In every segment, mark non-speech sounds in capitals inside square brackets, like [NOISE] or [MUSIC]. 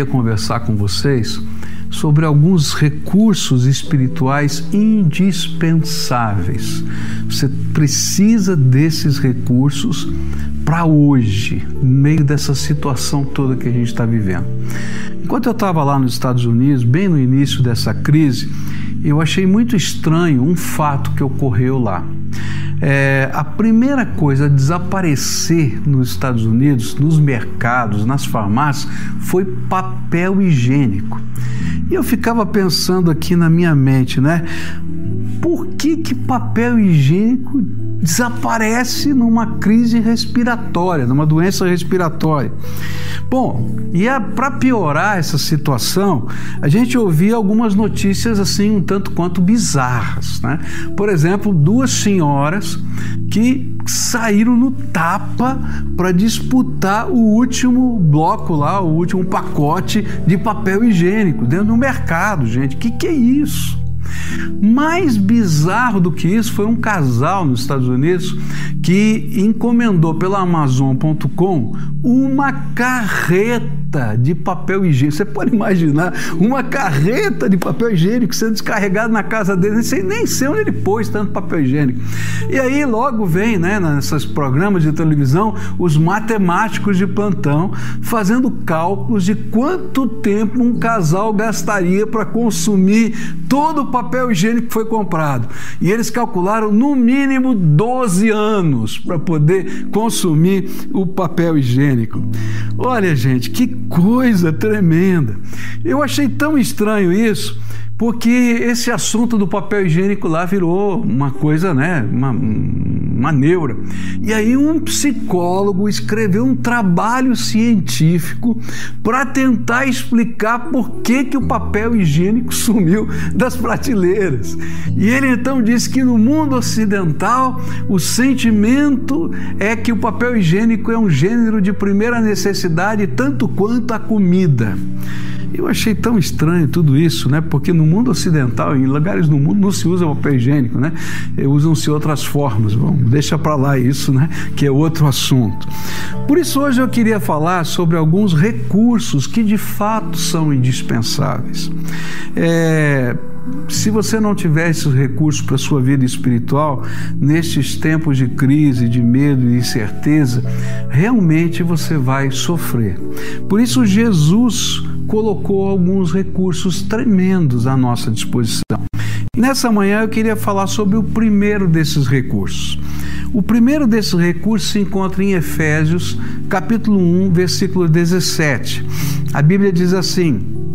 queria conversar com vocês sobre alguns recursos espirituais indispensáveis. Você precisa desses recursos para hoje, no meio dessa situação toda que a gente está vivendo. Enquanto eu estava lá nos Estados Unidos, bem no início dessa crise, eu achei muito estranho um fato que ocorreu lá. É, a primeira coisa a desaparecer nos Estados Unidos, nos mercados, nas farmácias, foi papel higiênico. E eu ficava pensando aqui na minha mente, né? Por que, que papel higiênico desaparece numa crise respiratória, numa doença respiratória? Bom, e é para piorar essa situação, a gente ouvia algumas notícias assim um tanto quanto bizarras, né? Por exemplo, duas senhoras que saíram no tapa para disputar o último bloco lá, o último pacote de papel higiênico dentro do mercado, gente. Que que é isso? Mais bizarro do que isso foi um casal nos Estados Unidos que encomendou pela Amazon.com uma carreta de papel higiênico. Você pode imaginar uma carreta de papel higiênico sendo descarregada na casa dele, sem nem sei onde ele pôs tanto papel higiênico. E aí logo vem, né, nesses programas de televisão, os matemáticos de plantão fazendo cálculos de quanto tempo um casal gastaria para consumir todo o papel higiênico que foi comprado. E eles calcularam no mínimo 12 anos para poder consumir o papel higiênico. Olha, gente, que coisa tremenda. Eu achei tão estranho isso porque esse assunto do papel higiênico lá virou uma coisa, né, uma, uma neura. E aí um psicólogo escreveu um trabalho científico para tentar explicar por que, que o papel higiênico [LAUGHS] sumiu das prateleiras. E ele então disse que no mundo ocidental o sentimento é que o papel higiênico é um gênero de primeira necessidade tanto quanto a comida. Eu achei tão estranho tudo isso, né? Porque no mundo ocidental, em lugares do mundo, não se usa papel higiênico, né? Usam-se outras formas. Bom, deixa para lá isso, né? Que é outro assunto. Por isso hoje eu queria falar sobre alguns recursos que de fato são indispensáveis. É, se você não tiver esses recursos para sua vida espiritual, nestes tempos de crise, de medo e incerteza, realmente você vai sofrer. Por isso, Jesus colocou alguns recursos tremendos à nossa disposição. Nessa manhã eu queria falar sobre o primeiro desses recursos. O primeiro desses recursos se encontra em Efésios, capítulo 1, versículo 17. A Bíblia diz assim: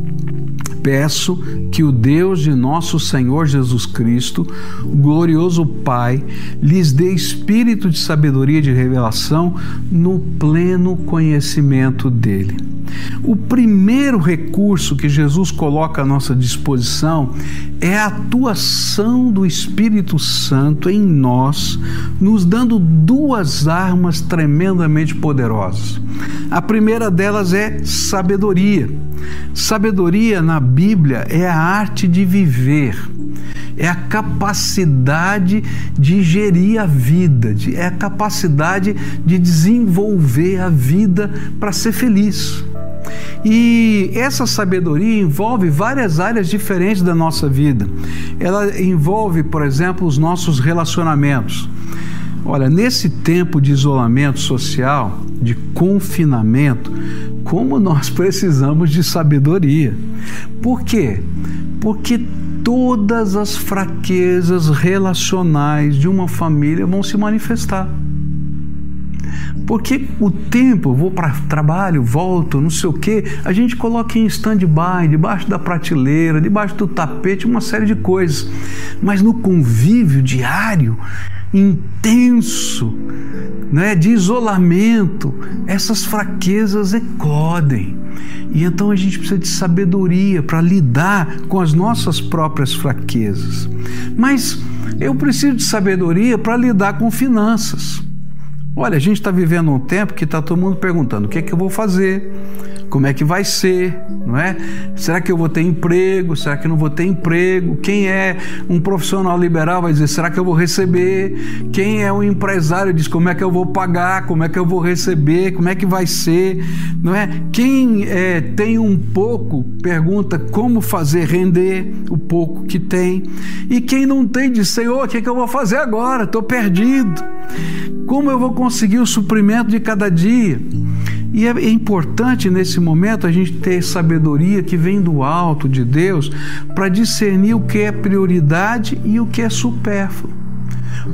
peço que o Deus de nosso Senhor Jesus Cristo, glorioso Pai, lhes dê espírito de sabedoria e de revelação no pleno conhecimento dele. O primeiro recurso que Jesus coloca à nossa disposição é a atuação do Espírito Santo em nós, nos dando duas armas tremendamente poderosas. A primeira delas é sabedoria. Sabedoria na Bíblia é a arte de viver, é a capacidade de gerir a vida, é a capacidade de desenvolver a vida para ser feliz. E essa sabedoria envolve várias áreas diferentes da nossa vida. Ela envolve, por exemplo, os nossos relacionamentos. Olha, nesse tempo de isolamento social, de confinamento, como nós [LAUGHS] precisamos de sabedoria. Por quê? Porque todas as fraquezas relacionais de uma família vão se manifestar. Porque o tempo, vou para trabalho, volto, não sei o quê, a gente coloca em stand-by, debaixo da prateleira, debaixo do tapete, uma série de coisas. Mas no convívio diário, intenso, né, de isolamento, essas fraquezas eclodem. E então a gente precisa de sabedoria para lidar com as nossas próprias fraquezas. Mas eu preciso de sabedoria para lidar com finanças. Olha, a gente está vivendo um tempo que está todo mundo perguntando: o que é que eu vou fazer? Como é que vai ser, não é? Será que eu vou ter emprego? Será que eu não vou ter emprego? Quem é um profissional liberal vai dizer, será que eu vou receber? Quem é um empresário diz, como é que eu vou pagar? Como é que eu vou receber? Como é que vai ser? Não é? Quem é, tem um pouco pergunta como fazer render o pouco que tem. E quem não tem diz, Senhor, o que, é que eu vou fazer agora? Estou perdido. Como eu vou conseguir o suprimento de cada dia? E é importante nesse momento a gente ter sabedoria que vem do alto de Deus para discernir o que é prioridade e o que é supérfluo.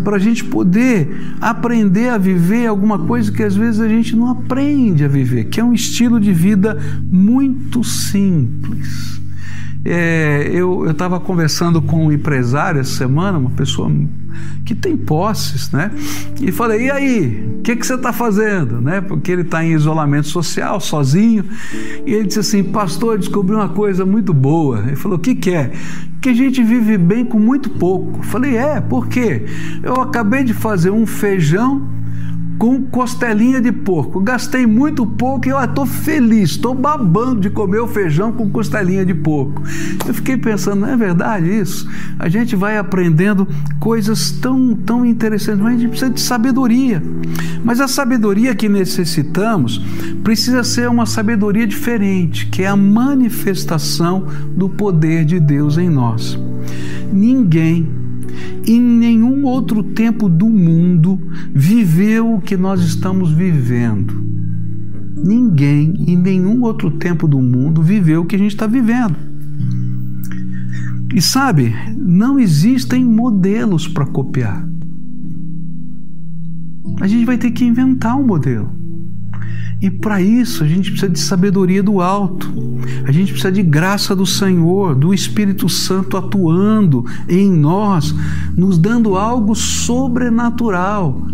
Para a gente poder aprender a viver alguma coisa que às vezes a gente não aprende a viver, que é um estilo de vida muito simples. É, eu estava conversando com um empresário essa semana, uma pessoa que tem posses, né? E falei, e aí, o que, que você está fazendo? Né? Porque ele está em isolamento social, sozinho. E ele disse assim, pastor, descobri uma coisa muito boa. Ele falou, o que, que é? Que a gente vive bem com muito pouco. Falei, é, por quê? Eu acabei de fazer um feijão com costelinha de porco. Gastei muito pouco e eu estou feliz, estou babando de comer o feijão com costelinha de porco. Eu fiquei pensando, não é verdade isso? A gente vai aprendendo coisas tão, tão interessantes, mas a gente precisa de sabedoria. Mas a sabedoria que necessitamos precisa ser uma sabedoria diferente, que é a manifestação do poder de Deus em nós. Ninguém em nenhum outro tempo do mundo viveu o que nós estamos vivendo. Ninguém em nenhum outro tempo do mundo viveu o que a gente está vivendo. E sabe, não existem modelos para copiar. A gente vai ter que inventar um modelo. E para isso a gente precisa de sabedoria do alto, a gente precisa de graça do Senhor, do Espírito Santo atuando em nós, nos dando algo sobrenatural,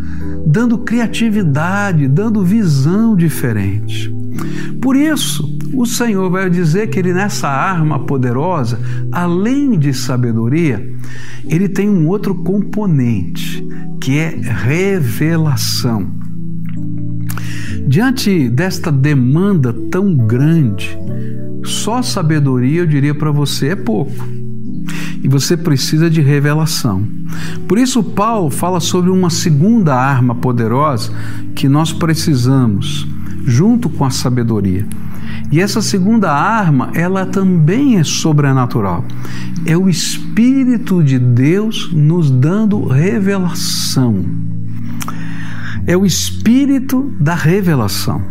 dando criatividade, dando visão diferente. Por isso, o Senhor vai dizer que ele nessa arma poderosa, além de sabedoria, ele tem um outro componente, que é revelação. Diante desta demanda tão grande, só sabedoria, eu diria para você, é pouco. E você precisa de revelação. Por isso, Paulo fala sobre uma segunda arma poderosa que nós precisamos, junto com a sabedoria. E essa segunda arma, ela também é sobrenatural. É o Espírito de Deus nos dando revelação é o espírito da revelação.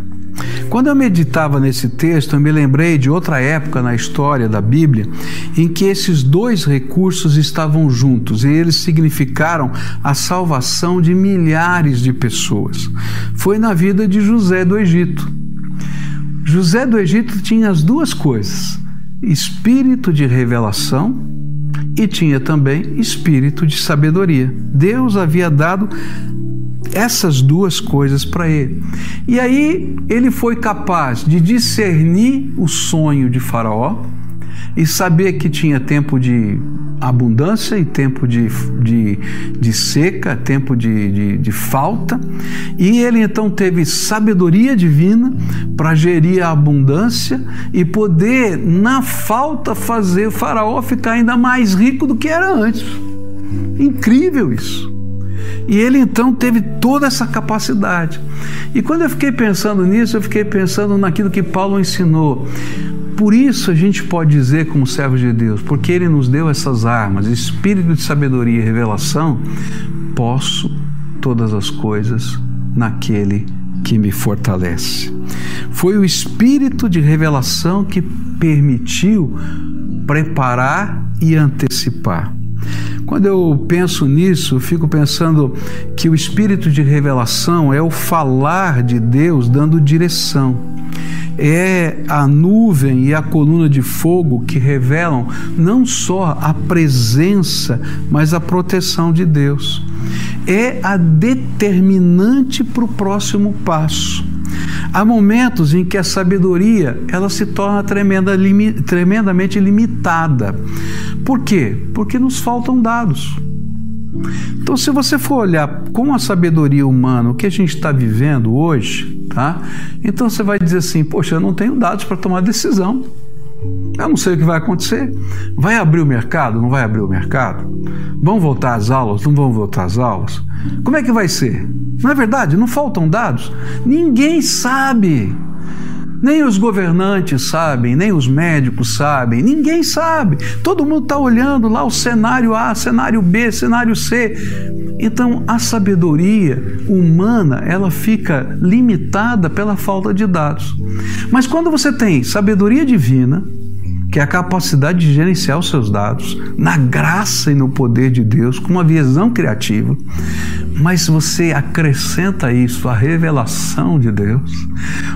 Quando eu meditava nesse texto, eu me lembrei de outra época na história da Bíblia em que esses dois recursos estavam juntos e eles significaram a salvação de milhares de pessoas. Foi na vida de José do Egito. José do Egito tinha as duas coisas: espírito de revelação e tinha também espírito de sabedoria. Deus havia dado essas duas coisas para ele. E aí ele foi capaz de discernir o sonho de Faraó e saber que tinha tempo de abundância e tempo de, de, de seca, tempo de, de, de falta. E ele então teve sabedoria divina para gerir a abundância e poder, na falta, fazer o Faraó ficar ainda mais rico do que era antes. Incrível isso. E ele então teve toda essa capacidade. E quando eu fiquei pensando nisso, eu fiquei pensando naquilo que Paulo ensinou. Por isso a gente pode dizer, como servos de Deus, porque Ele nos deu essas armas, espírito de sabedoria e revelação, posso todas as coisas naquele que me fortalece. Foi o espírito de revelação que permitiu preparar e antecipar. Quando eu penso nisso, fico pensando que o espírito de revelação é o falar de Deus dando direção. É a nuvem e a coluna de fogo que revelam não só a presença, mas a proteção de Deus. É a determinante para o próximo passo. Há momentos em que a sabedoria ela se torna tremenda, tremendamente limitada. Por quê? Porque nos faltam dados. Então, se você for olhar com a sabedoria humana o que a gente está vivendo hoje, tá? Então você vai dizer assim: poxa, eu não tenho dados para tomar decisão. Eu não sei o que vai acontecer. Vai abrir o mercado? Não vai abrir o mercado? Vão voltar às aulas? Não vão voltar às aulas? Como é que vai ser? Não é verdade? Não faltam dados? Ninguém sabe. Nem os governantes sabem, nem os médicos sabem, ninguém sabe. Todo mundo está olhando lá o cenário A, cenário B, cenário C. Então a sabedoria humana ela fica limitada pela falta de dados. Mas quando você tem sabedoria divina, que é a capacidade de gerenciar os seus dados na graça e no poder de Deus, com uma visão criativa, mas você acrescenta isso à revelação de Deus,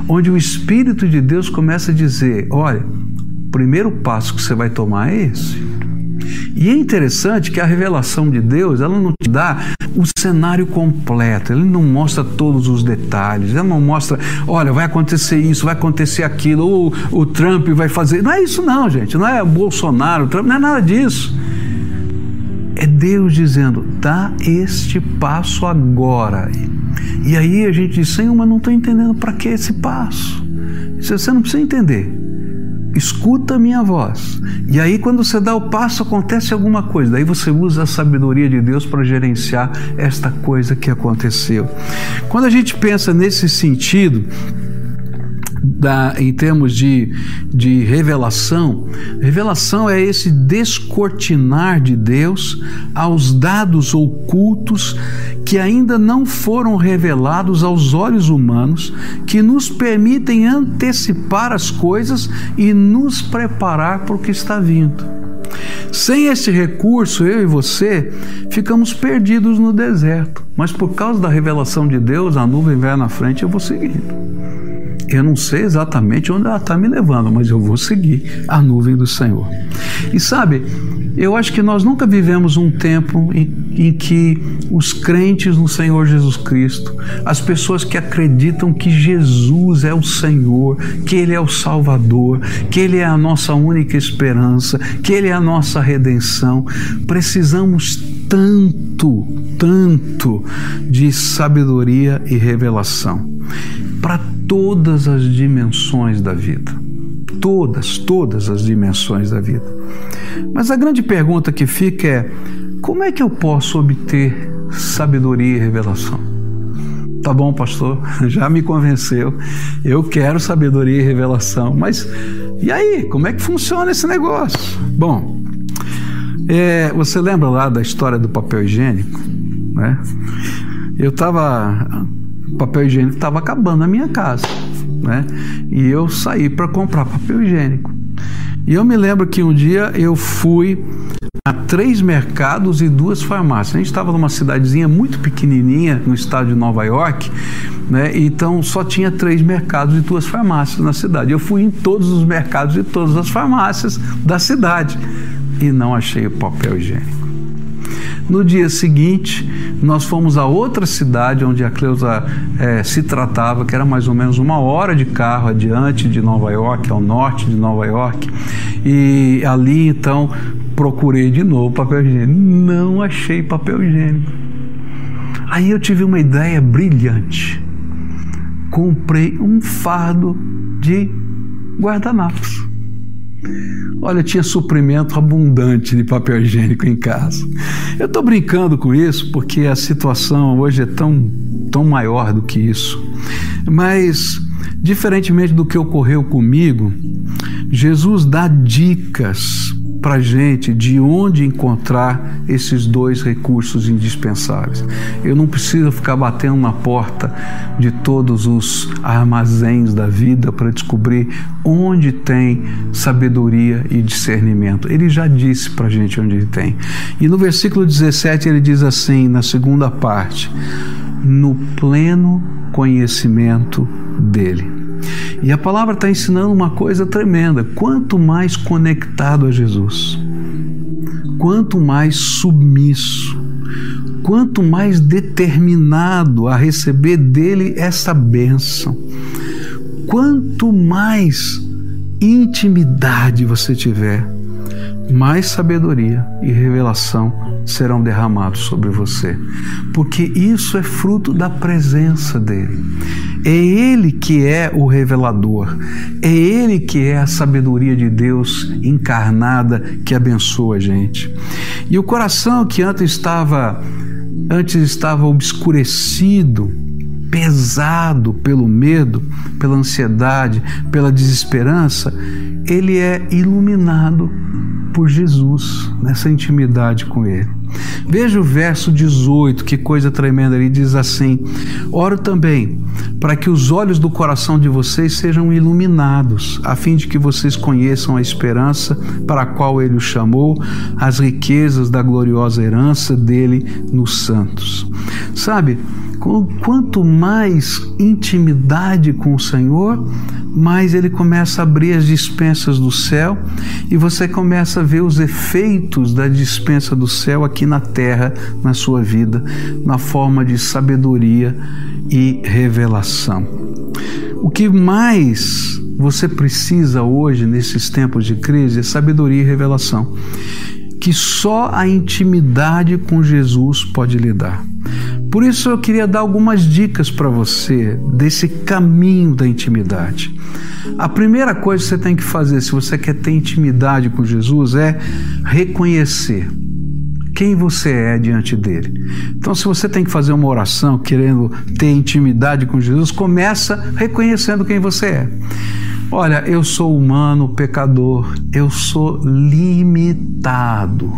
onde o Espírito de Deus começa a dizer: olha, o primeiro passo que você vai tomar é esse. E é interessante que a revelação de Deus, ela não te dá o cenário completo, ele não mostra todos os detalhes, ela não mostra, olha, vai acontecer isso, vai acontecer aquilo, ou o Trump vai fazer. Não é isso, não, gente, não é Bolsonaro, Trump, não é nada disso. É Deus dizendo, dá este passo agora. E aí a gente diz, Senhor, mas não estou entendendo para que esse passo. Você não precisa entender escuta a minha voz. E aí, quando você dá o passo, acontece alguma coisa. Daí você usa a sabedoria de Deus para gerenciar esta coisa que aconteceu. Quando a gente pensa nesse sentido, da, em termos de, de revelação, revelação é esse descortinar de Deus aos dados ocultos que ainda não foram revelados aos olhos humanos, que nos permitem antecipar as coisas e nos preparar para o que está vindo. Sem esse recurso, eu e você ficamos perdidos no deserto, mas por causa da revelação de Deus, a nuvem vai na frente e eu vou seguindo. Eu não sei exatamente onde ela está me levando, mas eu vou seguir a nuvem do Senhor. E sabe, eu acho que nós nunca vivemos um tempo em, em, que os crentes no Senhor Jesus Cristo, as pessoas que acreditam que Jesus é o Senhor, que Ele é o Salvador, que Ele é a nossa única esperança, que Ele é a nossa redenção, precisamos tanto, tanto de sabedoria e revelação para todas as dimensões da vida. Todas, todas as dimensões da vida. Mas a grande pergunta que fica é: como é que eu posso obter sabedoria e revelação? Tá bom, pastor, [LAUGHS] já me convenceu. Eu quero sabedoria e revelação, mas e aí, como é que funciona esse negócio? Bom, é, você lembra lá da história do papel higiênico? Né? Eu estava o papel higiênico estava acabando na minha casa, né? E eu saí para comprar papel higiênico. E eu me lembro que um dia eu fui a três mercados e duas farmácias. A gente estava numa cidadezinha muito pequenininha no estado de Nova York, né? Então só tinha três mercados e duas farmácias na cidade. Eu fui em todos os mercados e todas as farmácias da cidade e não achei o papel higiênico. No dia seguinte, nós fomos a outra cidade onde a Cleusa é, se tratava, que era mais ou menos uma hora de carro adiante de Nova York, ao norte de Nova York. E ali então procurei de novo papel higiênico. Não achei papel higiênico. Aí eu tive uma ideia brilhante. Comprei um fardo de guardanapos. Olha, tinha suprimento abundante de papel higiênico em casa. Eu estou brincando com isso porque a situação hoje é tão, tão maior do que isso. Mas, diferentemente do que ocorreu comigo, Jesus dá dicas para gente de onde encontrar esses dois recursos indispensáveis. Eu não preciso ficar batendo na porta de todos os armazéns da vida para descobrir onde tem sabedoria e discernimento. Ele já disse para a gente onde ele tem. E no versículo 17 ele diz assim, na segunda parte: no pleno conhecimento dele. E a palavra está ensinando uma coisa tremenda: quanto mais conectado a Jesus, quanto mais submisso, quanto mais determinado a receber dele essa bênção, quanto mais intimidade você tiver, mais sabedoria e revelação serão derramados sobre você, porque isso é fruto da presença dele. É ele que é o revelador, é ele que é a sabedoria de Deus encarnada que abençoa a gente. E o coração que antes estava antes estava obscurecido, pesado pelo medo, pela ansiedade, pela desesperança, ele é iluminado por Jesus, nessa intimidade com Ele. Veja o verso 18, que coisa tremenda, ele diz assim: Oro também para que os olhos do coração de vocês sejam iluminados, a fim de que vocês conheçam a esperança para a qual Ele os chamou, as riquezas da gloriosa herança dele nos santos. Sabe, quanto mais intimidade com o Senhor, mais ele começa a abrir as dispensas do céu e você começa a ver os efeitos da dispensa do céu aqui na terra, na sua vida, na forma de sabedoria e revelação. O que mais você precisa hoje, nesses tempos de crise, é sabedoria e revelação, que só a intimidade com Jesus pode lhe dar. Por isso eu queria dar algumas dicas para você desse caminho da intimidade. A primeira coisa que você tem que fazer se você quer ter intimidade com Jesus é reconhecer quem você é diante dele. Então, se você tem que fazer uma oração querendo ter intimidade com Jesus, começa reconhecendo quem você é. Olha, eu sou humano, pecador, eu sou limitado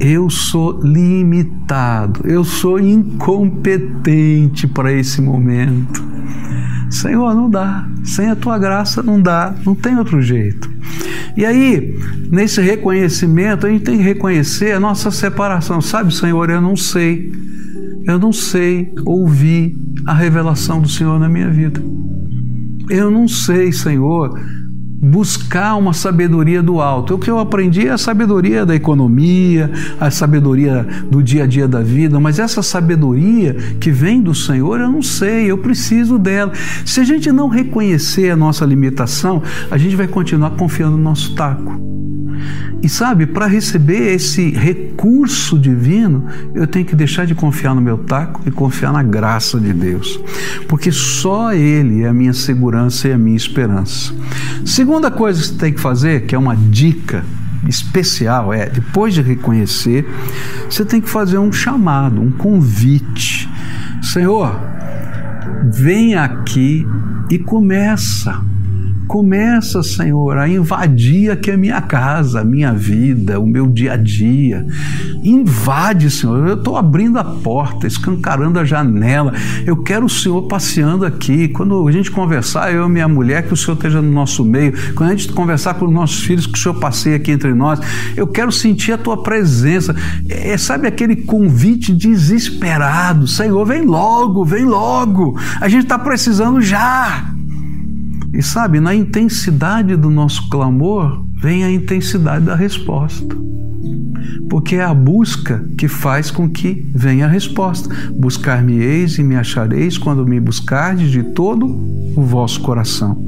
eu sou limitado, eu sou incompetente para esse momento. Senhor, não dá, sem a tua graça não dá, não tem outro jeito. E aí, nesse reconhecimento, a gente tem que reconhecer a nossa separação. Sabe, Senhor, eu não sei, eu não sei ouvir a revelação do Senhor na minha vida. Eu não sei, Senhor, buscar uma sabedoria do alto. O que eu aprendi é a sabedoria da economia, a sabedoria do dia a dia da vida, mas essa sabedoria que vem do Senhor, eu não sei, eu preciso dela. Se a gente não reconhecer a nossa limitação, a gente vai continuar confiando no nosso taco. E sabe, para receber esse recurso divino, eu tenho que deixar de confiar no meu taco e confiar na graça de Deus, porque só Ele é a minha segurança e a minha esperança. Segunda coisa que você tem que fazer, que é uma dica especial, é depois de reconhecer, você tem que fazer um chamado, um convite. Senhor, vem aqui e começa Começa, Senhor, a invadir aqui a minha casa, a minha vida, o meu dia a dia. Invade, Senhor. Eu estou abrindo a porta, escancarando a janela. Eu quero o Senhor passeando aqui. Quando a gente conversar, eu e minha mulher, que o Senhor esteja no nosso meio. Quando a gente conversar com os nossos filhos, que o Senhor passeie aqui entre nós. Eu quero sentir a tua presença. É, sabe aquele convite desesperado? Senhor, vem logo, vem logo. A gente está precisando já. E sabe, na intensidade do nosso clamor vem a intensidade da resposta. Porque é a busca que faz com que venha a resposta. Buscar-me-eis e me achareis quando me buscardes de todo o vosso coração.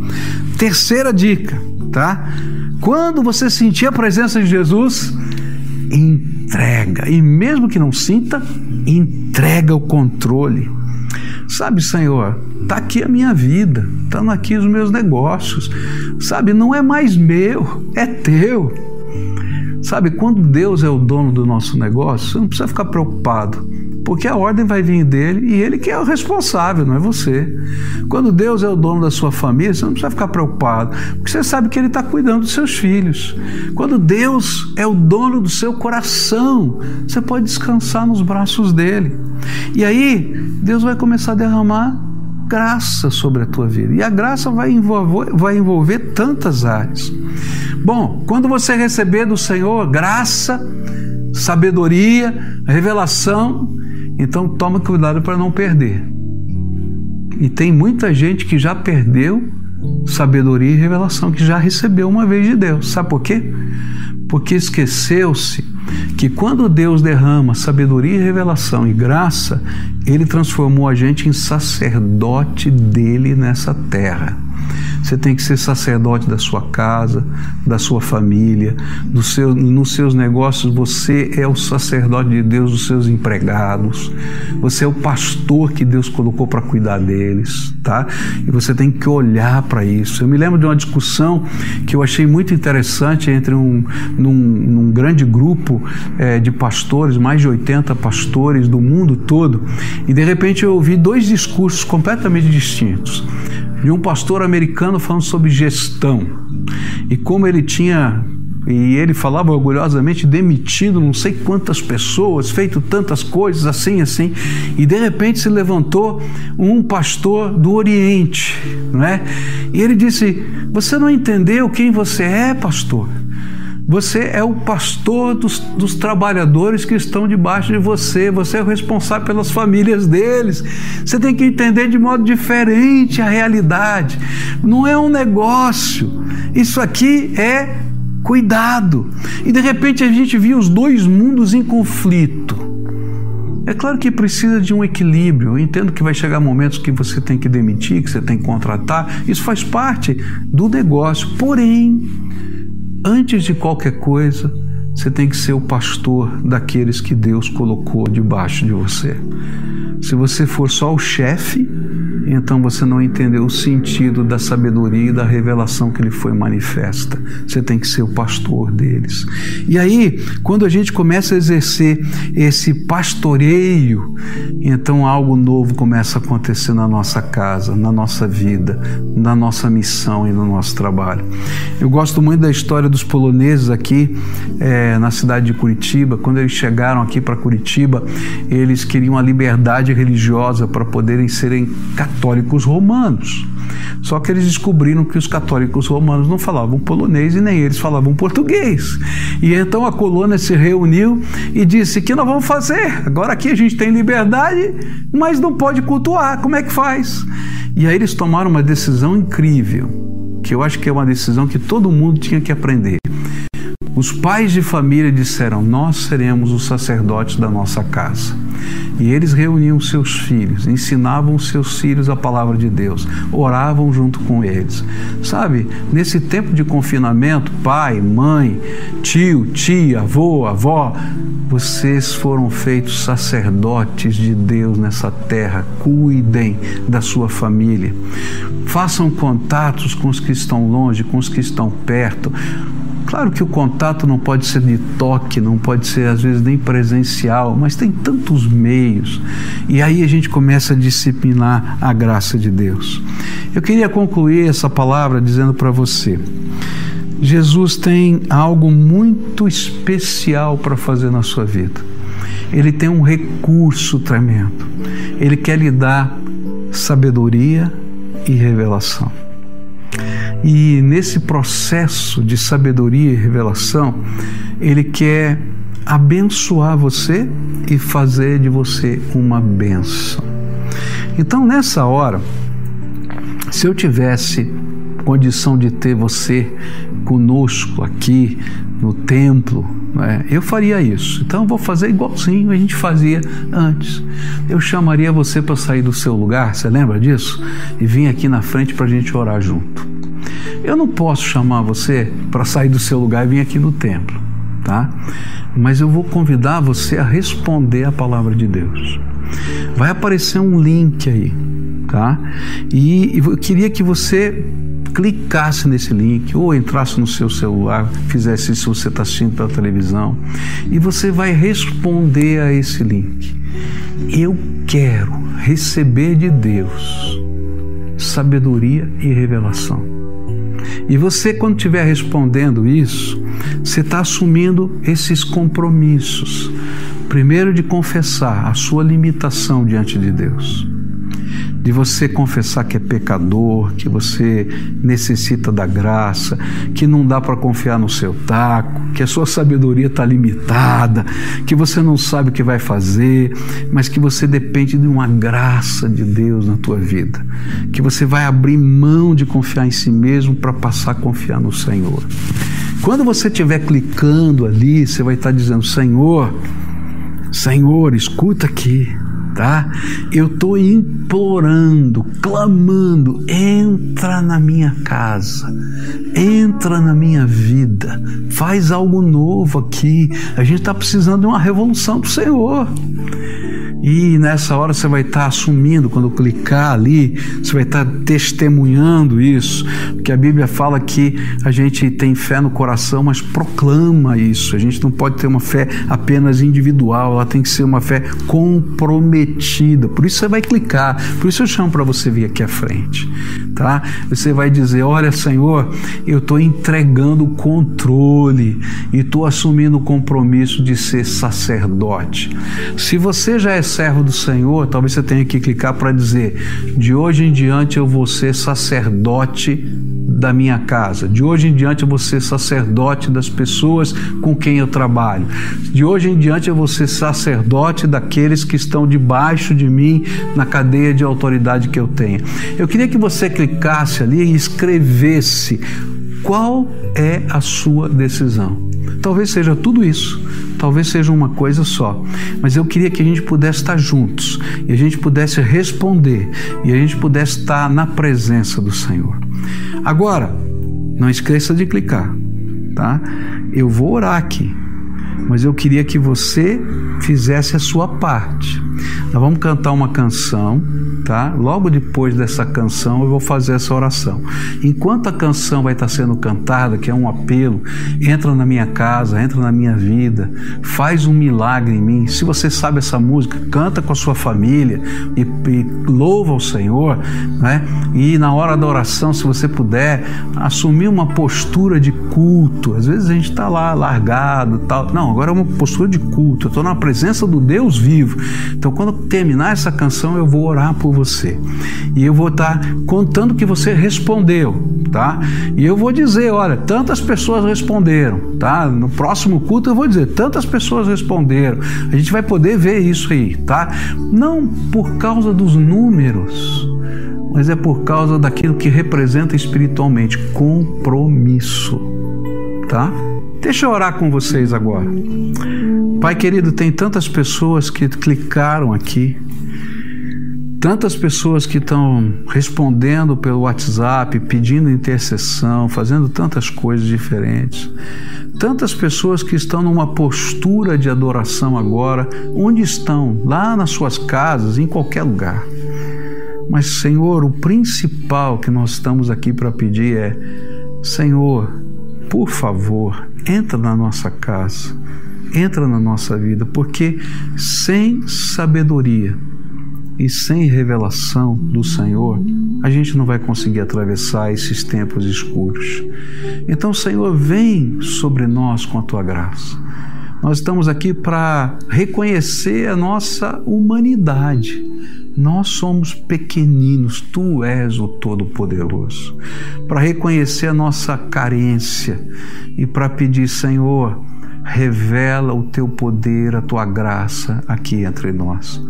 Terceira dica, tá? Quando você sentir a presença de Jesus, entrega. E mesmo que não sinta, entrega o controle Sabe, Senhor, está aqui a minha vida, estão aqui os meus negócios. Sabe, não é mais meu, é teu. Sabe, quando Deus é o dono do nosso negócio, você não precisa ficar preocupado, porque a ordem vai vir dele e ele que é o responsável, não é você. Quando Deus é o dono da sua família, você não precisa ficar preocupado, porque você sabe que ele está cuidando dos seus filhos. Quando Deus é o dono do seu coração, você pode descansar nos braços dele. E aí, Deus vai começar a derramar graça sobre a tua vida. E a graça vai envolver, vai envolver tantas áreas. Bom, quando você receber do Senhor graça, sabedoria, revelação, então toma cuidado para não perder. E tem muita gente que já perdeu sabedoria e revelação, que já recebeu uma vez de Deus. Sabe por quê? Porque esqueceu-se que quando Deus derrama sabedoria e revelação e graça, ele transformou a gente em sacerdote dele nessa terra. Você tem que ser sacerdote da sua casa, da sua família, do seu, nos seus negócios. Você é o sacerdote de Deus dos seus empregados. Você é o pastor que Deus colocou para cuidar deles, tá? E você tem que olhar para isso. Eu me lembro de uma discussão que eu achei muito interessante entre um num, num grande grupo é, de pastores, mais de 80 pastores do mundo todo, e de repente eu ouvi dois discursos completamente distintos de um pastor americano falando sobre gestão e como ele tinha e ele falava orgulhosamente demitido não sei quantas pessoas, feito tantas coisas assim, assim. E de repente se levantou um pastor do Oriente, não é? E ele disse: Você não entendeu quem você é, pastor? Você é o pastor dos, dos, trabalhadores que estão debaixo de você, você é o responsável pelas famílias deles. Você tem que entender de modo diferente a realidade. Não é um negócio, isso aqui é cuidado. E de repente a gente viu os dois mundos em conflito. É claro que precisa de um equilíbrio. Eu entendo que vai chegar momentos que você tem que demitir, que você tem que contratar. Isso faz parte do negócio. Porém, antes de qualquer coisa, você tem que ser o pastor daqueles que Deus colocou debaixo de você. Se você for só o chefe, então você não entendeu o sentido da sabedoria e da revelação que ele foi manifesta. Você tem que ser o pastor deles. E aí, quando a gente começa a exercer esse pastoreio, então algo novo começa a acontecer na nossa casa, na nossa vida, na nossa missão e no nosso trabalho. Eu gosto muito da história dos poloneses aqui é, na cidade de Curitiba. Quando eles chegaram aqui para Curitiba, eles queriam a liberdade religiosa para poderem serem católicos católicos romanos. Só que eles descobriram que os católicos romanos não falavam polonês e nem eles falavam português. E então a colônia se reuniu e disse: "Que nós vamos fazer? Agora aqui a gente tem liberdade, mas não pode cultuar. Como é que faz?" E aí eles tomaram uma decisão incrível, que eu acho que é uma decisão que todo mundo tinha que aprender. Os pais de família disseram: Nós seremos os sacerdotes da nossa casa. E eles reuniam seus filhos, ensinavam seus filhos a palavra de Deus, oravam junto com eles. Sabe, nesse tempo de confinamento, pai, mãe, tio, tia, avô, avó, vocês foram feitos sacerdotes de Deus nessa terra. Cuidem da sua família. Façam contatos com os que estão longe, com os que estão perto. Claro que o contato não pode ser de toque, não pode ser às vezes nem presencial, mas tem tantos meios. E aí a gente começa a disciplinar a graça de Deus. Eu queria concluir essa palavra dizendo para você: Jesus tem algo muito especial para fazer na sua vida. Ele tem um recurso tremendo. Ele quer lhe dar sabedoria e revelação. E nesse processo de sabedoria e revelação, ele quer abençoar você e fazer de você uma benção. Então, nessa hora, se eu tivesse condição de ter você conosco aqui no templo, né, eu faria isso. Então, eu vou fazer igualzinho a gente fazia antes. Eu chamaria você para sair do seu lugar, você lembra disso? E vir aqui na frente para a gente orar junto. Eu não posso chamar você para sair do seu lugar e vir aqui no templo, tá? Mas eu vou convidar você a responder a palavra de Deus. Vai aparecer um link aí, tá? E eu queria que você clicasse nesse link ou entrasse no seu celular, fizesse isso se você está assistindo pela televisão, e você vai responder a esse link. Eu quero receber de Deus sabedoria e revelação. E você, quando estiver respondendo isso, você está assumindo esses compromissos. Primeiro, de confessar a sua limitação diante de Deus de você confessar que é pecador, que você necessita da graça, que não dá para confiar no seu taco, que a sua sabedoria está limitada, que você não sabe o que vai fazer, mas que você depende de uma graça de Deus na tua vida, que você vai abrir mão de confiar em si mesmo para passar a confiar no Senhor. Quando você estiver clicando ali, você vai estar dizendo: Senhor, Senhor, escuta aqui. Tá? Eu estou implorando, clamando, entra na minha casa, entra na minha vida, faz algo novo aqui. A gente está precisando de uma revolução do Senhor. E nessa hora você vai estar assumindo, quando clicar ali, você vai estar testemunhando isso, porque a Bíblia fala que a gente tem fé no coração, mas proclama isso. A gente não pode ter uma fé apenas individual, ela tem que ser uma fé comprometida. Por isso você vai clicar, por isso eu chamo para você vir aqui à frente, tá? Você vai dizer: Olha, Senhor, eu estou entregando o controle e estou assumindo o compromisso de ser sacerdote. Se você já é servo do Senhor, talvez você tenha que clicar para dizer: de hoje em diante eu vou ser sacerdote da minha casa. De hoje em diante eu vou ser sacerdote das pessoas com quem eu trabalho. De hoje em diante eu vou ser sacerdote daqueles que estão debaixo de mim na cadeia de autoridade que eu tenho. Eu queria que você clicasse ali e escrevesse qual é a sua decisão. Talvez seja tudo isso talvez seja uma coisa só, mas eu queria que a gente pudesse estar juntos e a gente pudesse responder e a gente pudesse estar na presença do Senhor. Agora, não esqueça de clicar, tá? Eu vou orar aqui, mas eu queria que você fizesse a sua parte. Nós vamos cantar uma canção tá? Logo depois dessa canção eu vou fazer essa oração. Enquanto a canção vai estar sendo cantada, que é um apelo, entra na minha casa, entra na minha vida, faz um milagre em mim. Se você sabe essa música, canta com a sua família e, e louva o Senhor, né? E na hora da oração, se você puder, assumir uma postura de culto. Às vezes a gente está lá largado, tal. Não, agora é uma postura de culto. Eu estou na presença do Deus vivo. Então, quando terminar essa canção, eu vou orar por você. E eu vou estar tá contando que você respondeu, tá? E eu vou dizer, olha, tantas pessoas responderam, tá? No próximo culto eu vou dizer, tantas pessoas responderam. A gente vai poder ver isso aí, tá? Não por causa dos números, mas é por causa daquilo que representa espiritualmente compromisso, tá? Deixa eu orar com vocês agora. Pai querido, tem tantas pessoas que clicaram aqui tantas pessoas que estão respondendo pelo WhatsApp, pedindo intercessão, fazendo tantas coisas diferentes. Tantas pessoas que estão numa postura de adoração agora, onde estão? Lá nas suas casas, em qualquer lugar. Mas, Senhor, o principal que nós estamos aqui para pedir é: Senhor, por favor, entra na nossa casa, entra na nossa vida, porque sem sabedoria, e sem revelação do Senhor, a gente não vai conseguir atravessar esses tempos escuros. Então, Senhor, vem sobre nós com a tua graça. Nós estamos aqui para reconhecer a nossa humanidade. Nós somos pequeninos, tu és o Todo-Poderoso. Para reconhecer a nossa carência e para pedir, Senhor, revela o teu poder, a tua graça aqui entre nós.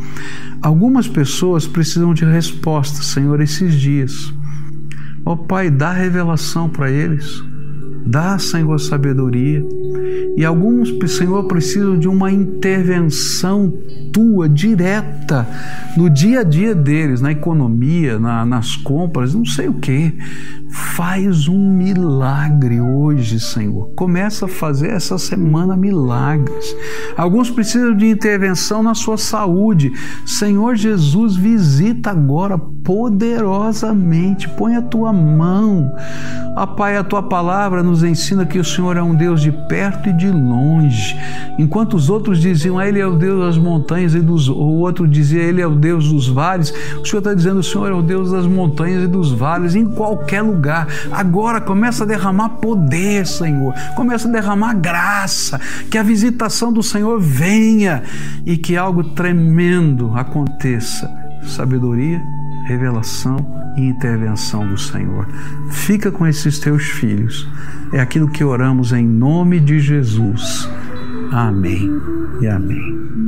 Algumas pessoas precisam de respostas, Senhor, esses dias. Ó oh, Pai, dá revelação para eles. Dá, Senhor, sabedoria. E alguns, Senhor, precisam de uma intervenção tua, direta, no dia a dia deles, na economia, na, nas compras, não sei o que. Faz um milagre hoje, Senhor. Começa a fazer essa semana milagres. Alguns precisam de intervenção na sua saúde. Senhor Jesus, visita agora poderosamente. Põe a tua mão. A Pai, a tua palavra nos ensina que o Senhor é um Deus de perto e de longe. Enquanto os outros diziam, Ele é o Deus das montanhas e dos. O outro dizia, Ele é o Deus dos vales. O Senhor está dizendo, o Senhor é o Deus das montanhas e dos vales, em qualquer lugar. Agora começa a derramar poder, Senhor. Começa a derramar graça. Que a visitação do Senhor venha e que algo tremendo aconteça. Sabedoria revelação e intervenção do Senhor. Fica com esses teus filhos. É aquilo que oramos em nome de Jesus. Amém e amém.